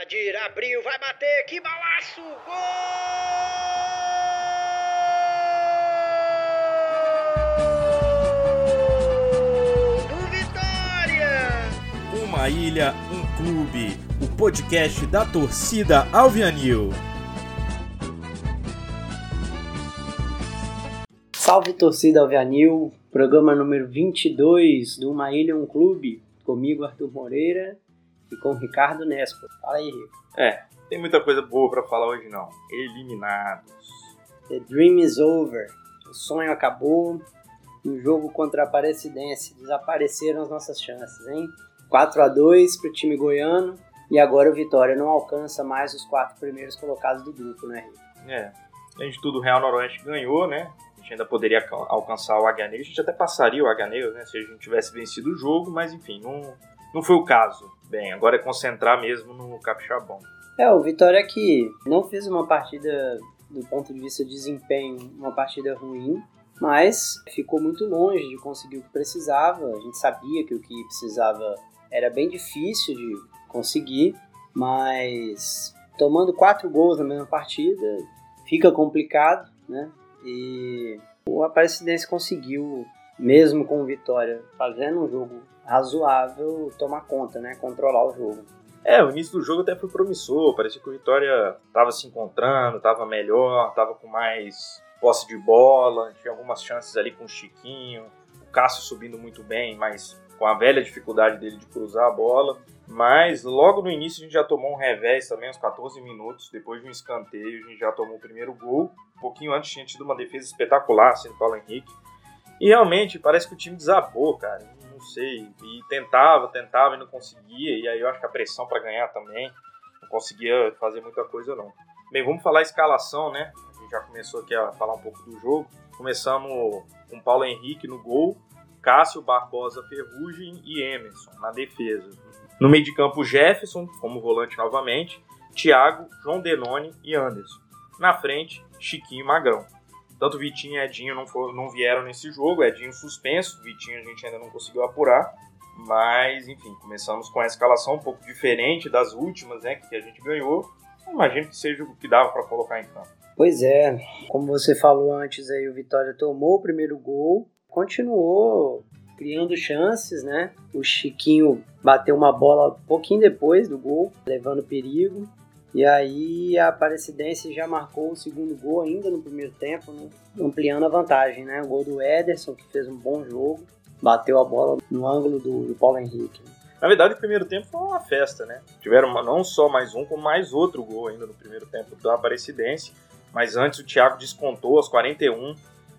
Adir abriu, vai bater, que balaço! Gol! Do Vitória! Uma ilha, um clube. O podcast da torcida Alvianil. Salve torcida Alvianil, programa número 22 do Uma Ilha, um clube. Comigo, Arthur Moreira e com o Ricardo Nespo. Fala aí, Rico. É, tem muita coisa boa pra falar hoje não. Eliminados. The dream is over. O sonho acabou. No jogo contra a Aparecidense desapareceram as nossas chances, hein? 4 a 2 pro time goiano e agora o Vitória não alcança mais os quatro primeiros colocados do grupo, né, Rico? É. Além de tudo, o Real Noroeste ganhou, né? A gente ainda poderia alca- alcançar o Negra. A gente até passaria o Negra, né? Se a gente tivesse vencido o jogo, mas enfim, não, não foi o caso. Bem, agora é concentrar mesmo no Capixabão. É, o Vitória que não fez uma partida, do ponto de vista de desempenho, uma partida ruim, mas ficou muito longe de conseguir o que precisava. A gente sabia que o que precisava era bem difícil de conseguir, mas tomando quatro gols na mesma partida fica complicado, né? E o Aparecidense conseguiu, mesmo com vitória, fazendo um jogo razoável, tomar conta, né? Controlar o jogo. É, o início do jogo até foi promissor. Parecia que o Vitória tava se encontrando, tava melhor, tava com mais posse de bola, tinha algumas chances ali com o Chiquinho, o Cássio subindo muito bem, mas com a velha dificuldade dele de cruzar a bola. Mas logo no início a gente já tomou um revés também, uns 14 minutos, depois de um escanteio, a gente já tomou o primeiro gol. Um pouquinho antes tinha tido uma defesa espetacular, assim, do Paulo Henrique. E realmente parece que o time desabou, cara. Não sei. E tentava, tentava e não conseguia. E aí eu acho que a pressão para ganhar também. Não conseguia fazer muita coisa, não. Bem, vamos falar a escalação, né? A gente já começou aqui a falar um pouco do jogo. Começamos com Paulo Henrique no gol, Cássio, Barbosa, Ferrugem e Emerson na defesa. No meio de campo, Jefferson, como volante novamente, Thiago, João Denoni e Anderson. Na frente, Chiquinho e Magrão. Tanto Vitinho e Edinho não, foram, não vieram nesse jogo, Edinho suspenso, Vitinho a gente ainda não conseguiu apurar. Mas, enfim, começamos com a escalação um pouco diferente das últimas, né, que a gente ganhou. Imagino que seja o que dava para colocar em campo. Pois é, como você falou antes aí, o Vitória tomou o primeiro gol, continuou criando chances, né? O Chiquinho bateu uma bola um pouquinho depois do gol, levando perigo. E aí a Aparecidense já marcou o segundo gol ainda no primeiro tempo, né? ampliando a vantagem, né? O gol do Ederson, que fez um bom jogo, bateu a bola no ângulo do, do Paulo Henrique. Na verdade, o primeiro tempo foi uma festa, né? Tiveram não só mais um, como mais outro gol ainda no primeiro tempo da Aparecidense. Mas antes o Thiago descontou aos 41.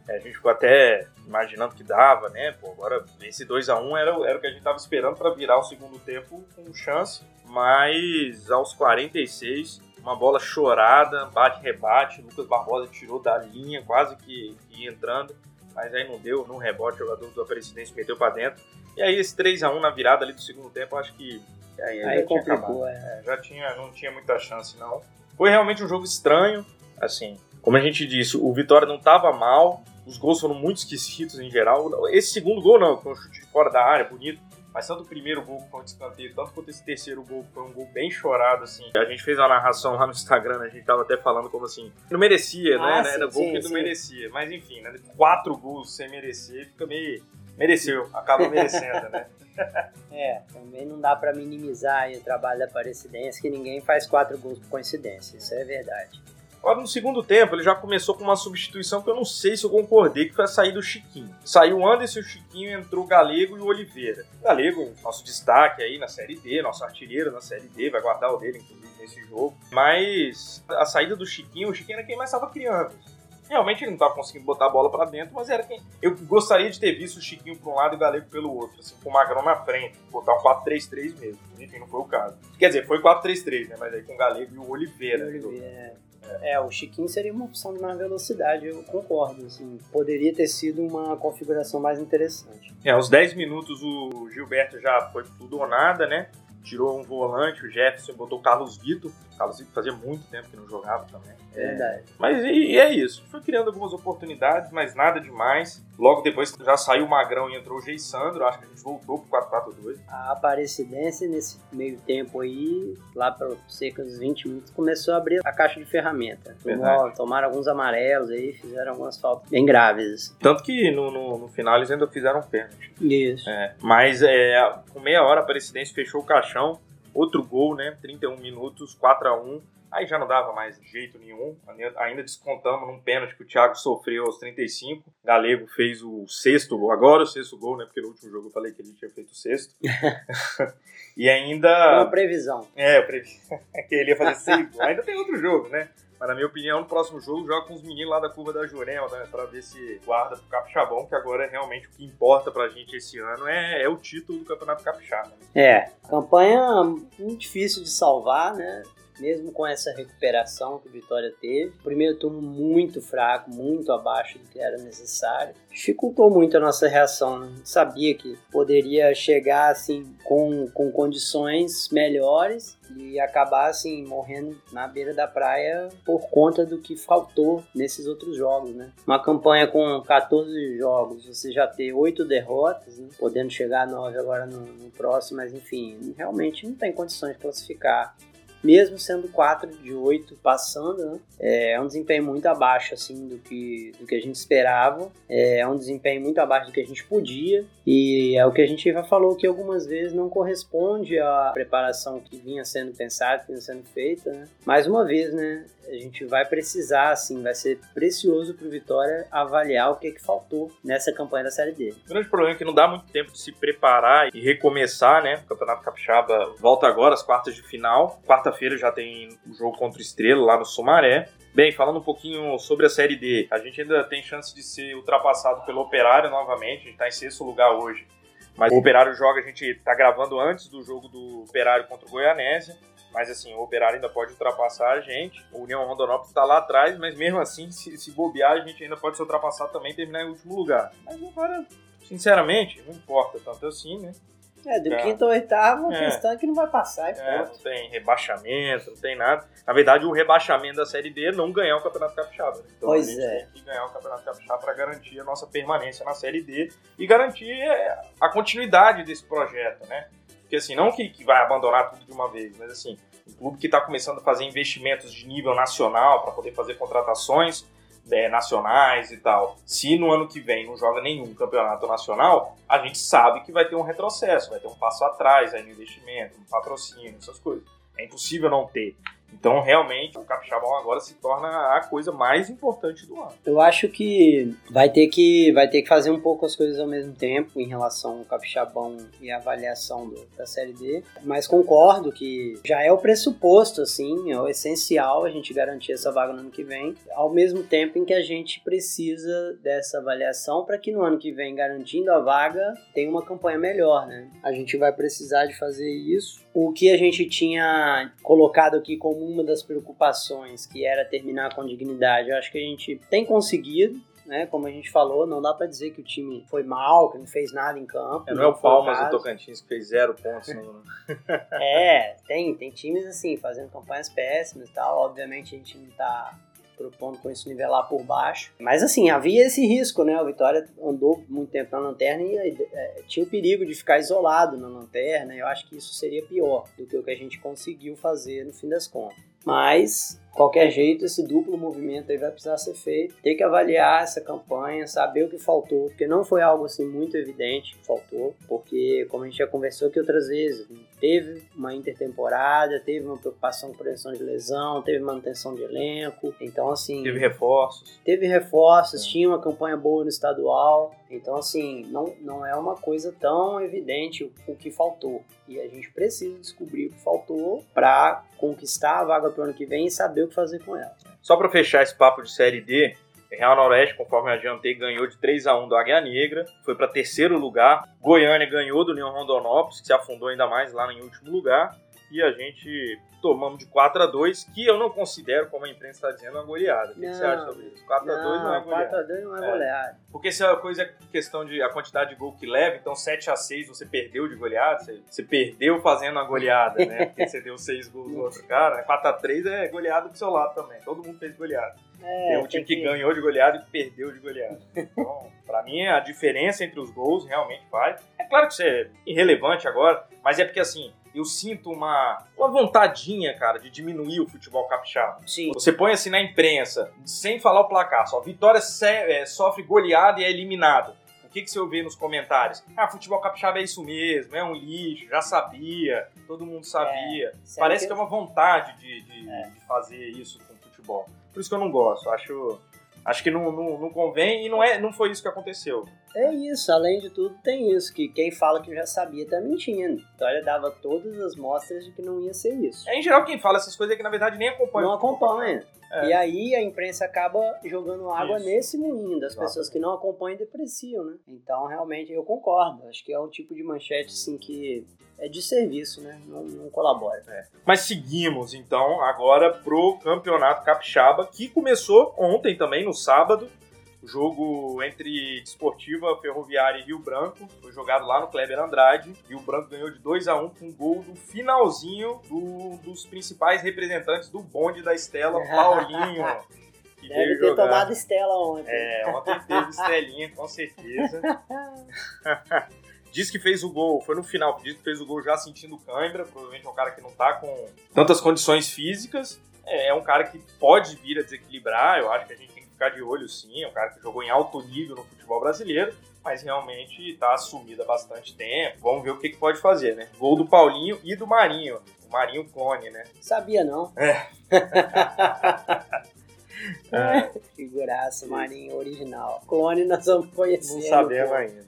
É, a gente ficou até imaginando que dava, né? Pô, agora esse 2 a 1 era, o- era o que a gente tava esperando para virar o segundo tempo com chance. Mas aos 46, uma bola chorada, bate-rebate. Lucas Barbosa tirou da linha, quase que ia entrando. Mas aí não deu, num rebote, o jogador do Aparecidense meteu para dentro. E aí esse 3 a 1 na virada ali do segundo tempo, acho que aí, Aí já tinha complicou, é. É, já tinha, não tinha muita chance não. Foi realmente um jogo estranho, assim, como a gente disse, o Vitória não estava mal, os gols foram muito esquisitos em geral. Esse segundo gol não, foi um chute de fora da área, bonito. Mas tanto o primeiro gol que foi um descanteio, tanto quanto esse terceiro gol que foi um gol bem chorado, assim. A gente fez uma narração lá no Instagram, né, a gente tava até falando como assim, não merecia, Ah, né? sim, Era gol que não merecia. Mas enfim, né? Quatro gols sem merecer, fica meio. Mereceu, acaba merecendo, né? É, também não dá pra minimizar o trabalho da Aparecidense, que ninguém faz quatro gols por coincidência, isso é verdade. Agora, no segundo tempo, ele já começou com uma substituição que eu não sei se eu concordei, que foi a saída do Chiquinho. Saiu o Anderson, o Chiquinho, entrou o Galego e o Oliveira. O Galego, nosso destaque aí na Série D, nosso artilheiro na Série D, vai guardar o dele, inclusive, nesse jogo. Mas a saída do Chiquinho, o Chiquinho era quem mais estava criando. Realmente ele não estava conseguindo botar a bola para dentro, mas era quem. Eu gostaria de ter visto o Chiquinho para um lado e o Galego pelo outro, assim, com o Magrão na frente, botar um 4-3-3 mesmo. Enfim, não foi o caso. Quer dizer, foi 4-3-3, né? Mas aí com o Galego e o Oliveira. É, é, o Chiquinho seria uma opção de mais velocidade, eu concordo. Assim, poderia ter sido uma configuração mais interessante. É, aos 10 minutos o Gilberto já foi tudo ou nada, né? Tirou um volante, o Jefferson, botou o Carlos Vitor. O Carlos Vitor fazia muito tempo que não jogava também. É verdade. Mas e, e é isso. Foi criando algumas oportunidades, mas nada demais. Logo depois já saiu o Magrão e entrou o Geissandro. Acho que a gente voltou pro 4-4-2. A Aparecidense, nesse meio tempo aí, lá para cerca dos 20 minutos, começou a abrir a caixa de ferramenta. Tomou- Tomaram alguns amarelos aí, fizeram algumas faltas bem graves. Tanto que no, no, no final eles ainda fizeram um pênalti. Isso. É, mas é, com meia hora a Aparecidense fechou o caixão. Outro gol, né? 31 minutos, 4 a 1 Aí já não dava mais jeito nenhum. Ainda- descontamos num pênalti que o Thiago sofreu aos 35. Galego fez o sexto gol. Agora o sexto gol, né? Porque no último jogo eu falei que ele tinha feito o sexto. e Uma ainda. previsão. É, eu previ que ele ia fazer seis gols. Ainda tem outro jogo, né? Mas na minha opinião, no próximo jogo, joga com os meninos lá da curva da Jurema, né? Pra ver se guarda pro Capixabão, que agora é realmente o que importa pra gente esse ano é, é o título do Campeonato Capixaba. né? É, campanha muito difícil de salvar, né? Mesmo com essa recuperação que o Vitória teve. Primeiro turno muito fraco, muito abaixo do que era necessário. Dificultou muito a nossa reação. Né? Sabia que poderia chegar assim com, com condições melhores e acabar assim morrendo na beira da praia por conta do que faltou nesses outros jogos, né? Uma campanha com 14 jogos, você já ter 8 derrotas, né? podendo chegar a 9 agora no, no próximo, mas enfim, realmente não tem condições de classificar. Mesmo sendo 4 de 8 passando, né? é um desempenho muito abaixo assim do que, do que a gente esperava. É um desempenho muito abaixo do que a gente podia. E é o que a gente já falou que algumas vezes não corresponde à preparação que vinha sendo pensada, que vinha sendo feita. Né? Mais uma vez, né? A gente vai precisar, assim, vai ser precioso para o Vitória avaliar o que, que faltou nessa campanha da Série D. O grande problema é que não dá muito tempo de se preparar e recomeçar, né? O Campeonato Capixaba volta agora, as quartas de final. Quarta-feira já tem o jogo contra o Estrela lá no Sumaré. Bem, falando um pouquinho sobre a Série D, a gente ainda tem chance de ser ultrapassado pelo Operário novamente, a gente está em sexto lugar hoje. Mas o Operário joga, a gente está gravando antes do jogo do Operário contra o Goianésia. Mas assim, o Operário ainda pode ultrapassar a gente. O União Rondonópolis está lá atrás, mas mesmo assim, se, se bobear, a gente ainda pode ser ultrapassado também e terminar em último lugar. Mas agora, sinceramente, não importa tanto assim, né? É, do É. quinto ao oitavo, É. questão é que não vai passar, É, pronto. não tem rebaixamento, não tem nada. Na verdade, o rebaixamento da Série D é não ganhar o Campeonato Capixaba. né? Então Pois a gente é. tem que ganhar o Campeonato Capixaba para garantir a nossa permanência na Série D e garantir é, a continuidade desse projeto, né? Porque assim, não que, que vai abandonar tudo de uma vez, mas assim, um clube que está começando a fazer investimentos de nível nacional para poder fazer contratações é, nacionais e tal. Se no ano que vem não joga nenhum campeonato nacional, a gente sabe que vai ter um retrocesso, vai ter um passo atrás aí no investimento, no patrocínio, essas coisas. É impossível não ter. Então, realmente, o Capixabão agora se torna a coisa mais importante do ano. Eu acho que vai ter que vai ter que fazer um pouco as coisas ao mesmo tempo em relação ao capixabão e a avaliação do- da série D, mas concordo que já é o pressuposto assim, é o essencial a gente garantir essa vaga no ano que vem, ao mesmo tempo em que a gente precisa dessa avaliação para que no ano que vem garantindo a vaga tenha uma campanha melhor, né? A gente vai precisar de fazer isso. O que a gente tinha colocado aqui como uma das preocupações, que era terminar com dignidade, eu acho que a gente tem conseguido. Né, como a gente falou, não dá pra dizer que o time foi mal, que não fez nada em campo. não é o foi Palmas caso. do Tocantins que fez zero pontos no. É, tem, tem times assim, fazendo campanhas péssimas e tal. Obviamente a gente não tá propondo com isso nivelar por baixo. Mas assim, havia esse risco, né? O Vitória andou muito tempo na lanterna e é, tinha o perigo de ficar isolado na lanterna. Eu acho que isso seria pior do que o que a gente conseguiu fazer no fim das contas. Mas, qualquer jeito, esse duplo movimento aí vai precisar ser feito. Tem que avaliar essa campanha, saber o que faltou, porque não foi algo assim muito evidente que faltou, porque, como a gente já conversou aqui outras vezes, teve uma intertemporada, teve uma preocupação com prevenção de lesão, teve manutenção de elenco, então assim... Teve reforços. Teve reforços, tinha uma campanha boa no estadual. Então, assim, não, não é uma coisa tão evidente o, o que faltou. E a gente precisa descobrir o que faltou para conquistar a vaga pro ano que vem e saber o que fazer com ela. Só para fechar esse papo de Série D, Real Noroeste, conforme adiantei, ganhou de 3 a 1 do Águia Negra, foi para terceiro lugar. Goiânia ganhou do União Rondonópolis, que se afundou ainda mais lá em último lugar. E a gente tomamos de 4 a 2 que eu não considero, como a imprensa está dizendo, uma goleada. O que, que você acha sobre isso? 4 a 2 não é goleada. 4x2 não é, É. goleada. Porque se a coisa é questão de a quantidade de gol que leva, então 7 a 6 você perdeu de goleada, você, você perdeu fazendo a goleada, né? Porque você deu 6 gols no outro cara. 4 a 3 é goleada do seu lado também. Todo mundo fez goleada. É, Tem um time que ganhou de goleada e que perdeu de goleada. Então, pra mim, a diferença entre os gols realmente faz. É claro que isso é irrelevante agora, mas é porque assim, eu sinto uma, uma vontadinha, cara, de diminuir o futebol capixaba. Sim. Você põe assim na imprensa, sem falar o placar, só Vitória é, sofre goleada e é eliminado. O que, que você ouve nos comentários? Ah, futebol capixaba é isso mesmo, é um lixo, já sabia, todo mundo sabia. Sério Parece que é uma vontade de, de, É. de fazer isso com o futebol. Por isso que eu não gosto. Acho, acho que não, não, não convém e não, é, não foi isso que aconteceu. É isso, além de tudo, tem isso, que quem fala que já sabia tá mentindo. Vitória dava todas as mostras de que não ia ser isso. É, em geral, quem fala essas coisas é que na verdade nem acompanha. Não acompanha. É. E aí a imprensa acaba jogando água Isso. nesse moinho das Exatamente. pessoas que não acompanham e depreciam, né? Então, realmente, eu concordo. Acho que é um tipo de manchete, assim, que é de serviço, né? Não, não colabora. Mas seguimos então agora pro Campeonato Capixaba, que começou ontem também, no sábado. Jogo entre Desportiva, Ferroviária e Rio Branco foi jogado lá no Kleber Andrade. Rio Branco ganhou de 2 a 1 com um gol do finalzinho do- dos principais representantes do bonde da Estela, Paulinho. Que Deve veio ter jogar. tomado Estela ontem. É, ontem teve Estelinha, com certeza. Diz que fez o gol, foi no final, diz que fez o gol já sentindo cãibra, provavelmente é um cara que não tá com tantas condições físicas. É, é um cara que pode vir a desequilibrar, eu acho que a gente ficar de olho sim, é um cara que jogou em alto nível no futebol brasileiro, mas realmente tá assumido há bastante tempo. Vamos ver o que, que pode fazer, né? Gol do Paulinho e do Marinho. O Marinho clone, né? Sabia, não. É. É. Figuraça, Marinho original. Clone nós vamos conhecer. Não sabemos ainda.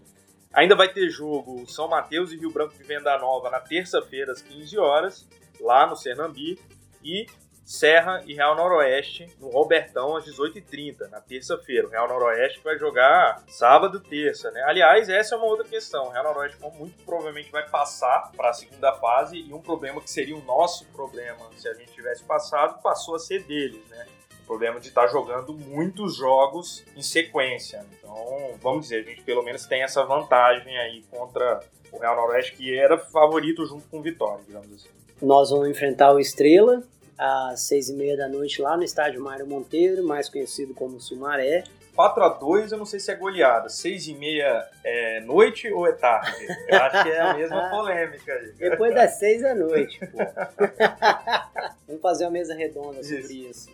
Ainda vai ter jogo São Mateus e Rio Branco de Venda Nova na terça-feira, às 15 horas, lá no Cernambi. E Serra e Real Noroeste no Robertão, às 18h30, na terça-feira. O Real Noroeste vai jogar sábado terça, né? Aliás, essa é uma outra questão. O Real Noroeste muito provavelmente vai passar para a segunda fase e um problema que seria o nosso problema se a gente tivesse passado, passou a ser deles, né? O problema de estar jogando muitos jogos em sequência. Então, vamos dizer, a gente pelo menos tem essa vantagem aí contra o Real Noroeste, que era favorito junto com o Vitória, digamos assim. Nós vamos enfrentar o Estrela às seis e meia da noite lá no estádio Mário Monteiro, mais conhecido como Sumaré. 4 a 2 eu não sei se é goleada. 6 e meia é noite ou é tarde? Eu acho que é a mesma polêmica aí. Depois das seis da noite, pô. Vamos fazer uma mesa redonda sobre isso.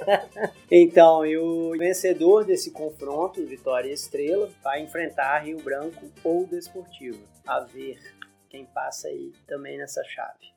então, e o vencedor desse confronto, Vitória e Estrela, vai enfrentar Rio Branco ou Desportivo. A ver quem passa aí também nessa chave.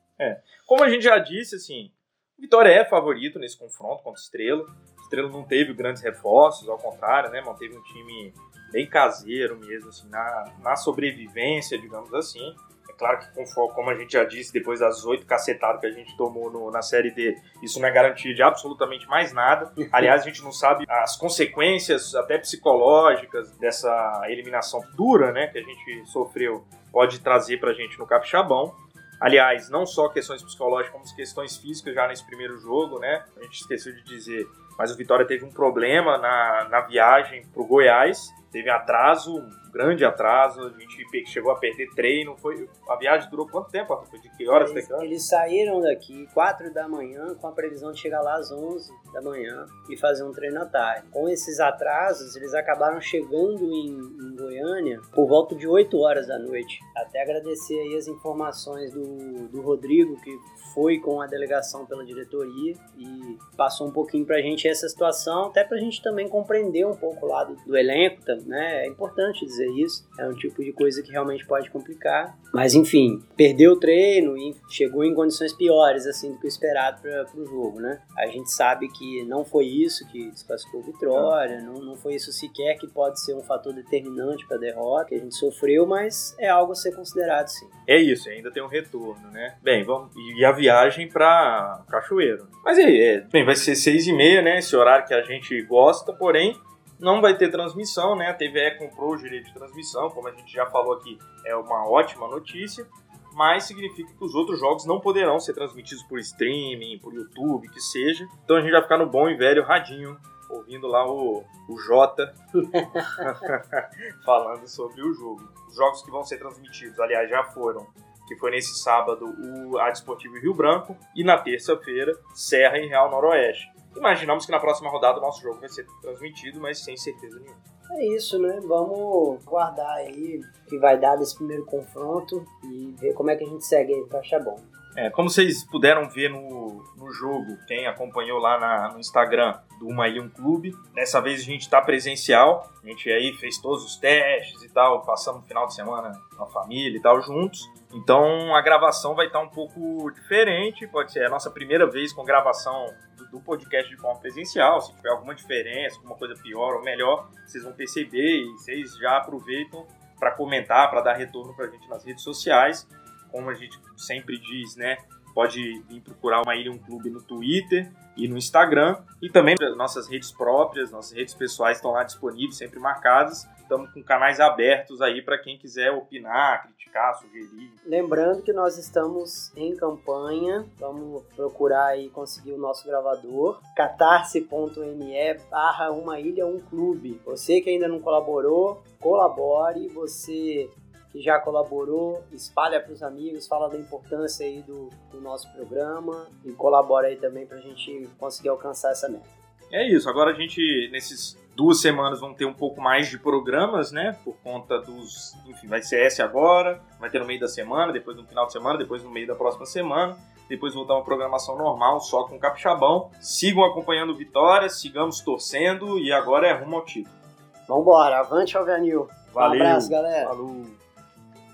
Como a gente já disse, assim, o Vitória é favorito nesse confronto contra o Estrela. O Estrela não teve grandes reforços, ao contrário, né? Manteve um time bem caseiro mesmo, assim, na, na sobrevivência, digamos assim. É claro que, como a gente já disse, depois das oito cacetadas que a gente tomou no- na Série D, isso não é garantia de absolutamente mais nada. Aliás, a gente não sabe as consequências, até psicológicas, dessa eliminação dura, né, que a gente sofreu, pode trazer pra gente no Capixabão. Aliás, não só questões psicológicas, como questões físicas já nesse primeiro jogo, né? A gente esqueceu de dizer, mas o Vitória teve um problema na, na viagem pro Goiás. Teve atraso, um grande atraso. A gente chegou a perder treino. Foi, a viagem durou quanto tempo? Arthur? Foi de que horas Eles, eles saíram daqui 4 da manhã com a previsão de chegar lá às 11 da manhã e fazer um treino à tarde. Com esses atrasos, eles acabaram chegando em, em Goiânia por volta de 8 horas da noite. Até agradecer aí as informações do, do Rodrigo, que foi com a delegação pela diretoria e passou um pouquinho pra gente essa situação, até pra gente também compreender um pouco o lado do elenco, né? É importante dizer isso. É um tipo de coisa que realmente pode complicar. Mas enfim, perdeu o treino e chegou em condições piores assim do que o esperado para o jogo, né? A gente sabe que não foi isso que desclassificou o Vitória, não, não foi isso sequer que pode ser um fator determinante para a derrota que a gente sofreu, mas é algo a ser considerado sim. É isso, ainda tem um retorno, né? Bem, vamos. E a viagem pra Cachoeiro. Mas é, é, bem, vai ser seis e meia, né? Esse horário que a gente gosta, porém. Não vai ter transmissão, né? A TVE comprou o direito de transmissão, como a gente já falou aqui, é uma ótima notícia. mas significa que os outros jogos não poderão ser transmitidos por streaming, por YouTube, que seja. Então a gente vai ficar no bom e velho radinho, ouvindo lá o, o Jota falando sobre o jogo. Os jogos que vão ser transmitidos, aliás, já foram que foi nesse sábado o a Desportivo Rio Branco e na terça-feira Serra e Real Noroeste. Imaginamos que na próxima rodada o nosso jogo vai ser transmitido, mas sem certeza nenhuma. É isso, né? Vamos guardar aí o que vai dar desse primeiro confronto e ver como é que a gente segue aí pra achar bom. É, como vocês puderam ver no, no jogo, quem acompanhou lá na, no Instagram do Uma Ilha Um Clube, dessa vez a gente está presencial, a gente aí fez todos os testes e tal, passamos o final de semana com a família e tal juntos. Então a gravação vai estar um pouco diferente, pode ser a nossa primeira vez com gravação do, podcast de forma presencial. Se tiver alguma diferença, alguma coisa pior ou melhor, vocês vão perceber e vocês já aproveitam para comentar, para dar retorno para a gente nas redes sociais. Como a gente sempre diz, né? Pode vir procurar uma ilha, um clube no Twitter e no Instagram. E também nossas redes próprias, nossas redes pessoais estão lá disponíveis, sempre marcadas. Estamos com canais abertos aí para quem quiser opinar, criticar, sugerir. Lembrando que nós estamos em campanha, vamos procurar aí conseguir o nosso gravador, catarse.me barra uma ilha, um clube. Você que ainda não colaborou, colabore, você que já colaborou, espalha para os amigos, fala da importância aí do, do nosso programa e colabora aí também para a gente conseguir alcançar essa meta. É isso, agora a gente, nesses duas semanas, vão ter um pouco mais de programas, né? Por conta dos. Enfim, vai ser esse agora, vai ter no meio da semana, depois no final de semana, depois no meio da próxima semana. Depois voltar uma programação normal, só com capixabão. Sigam acompanhando Vitória, sigamos torcendo e agora é rumo ao título. Vambora, avante Alvanil. Valeu. Um abraço, galera. Falou.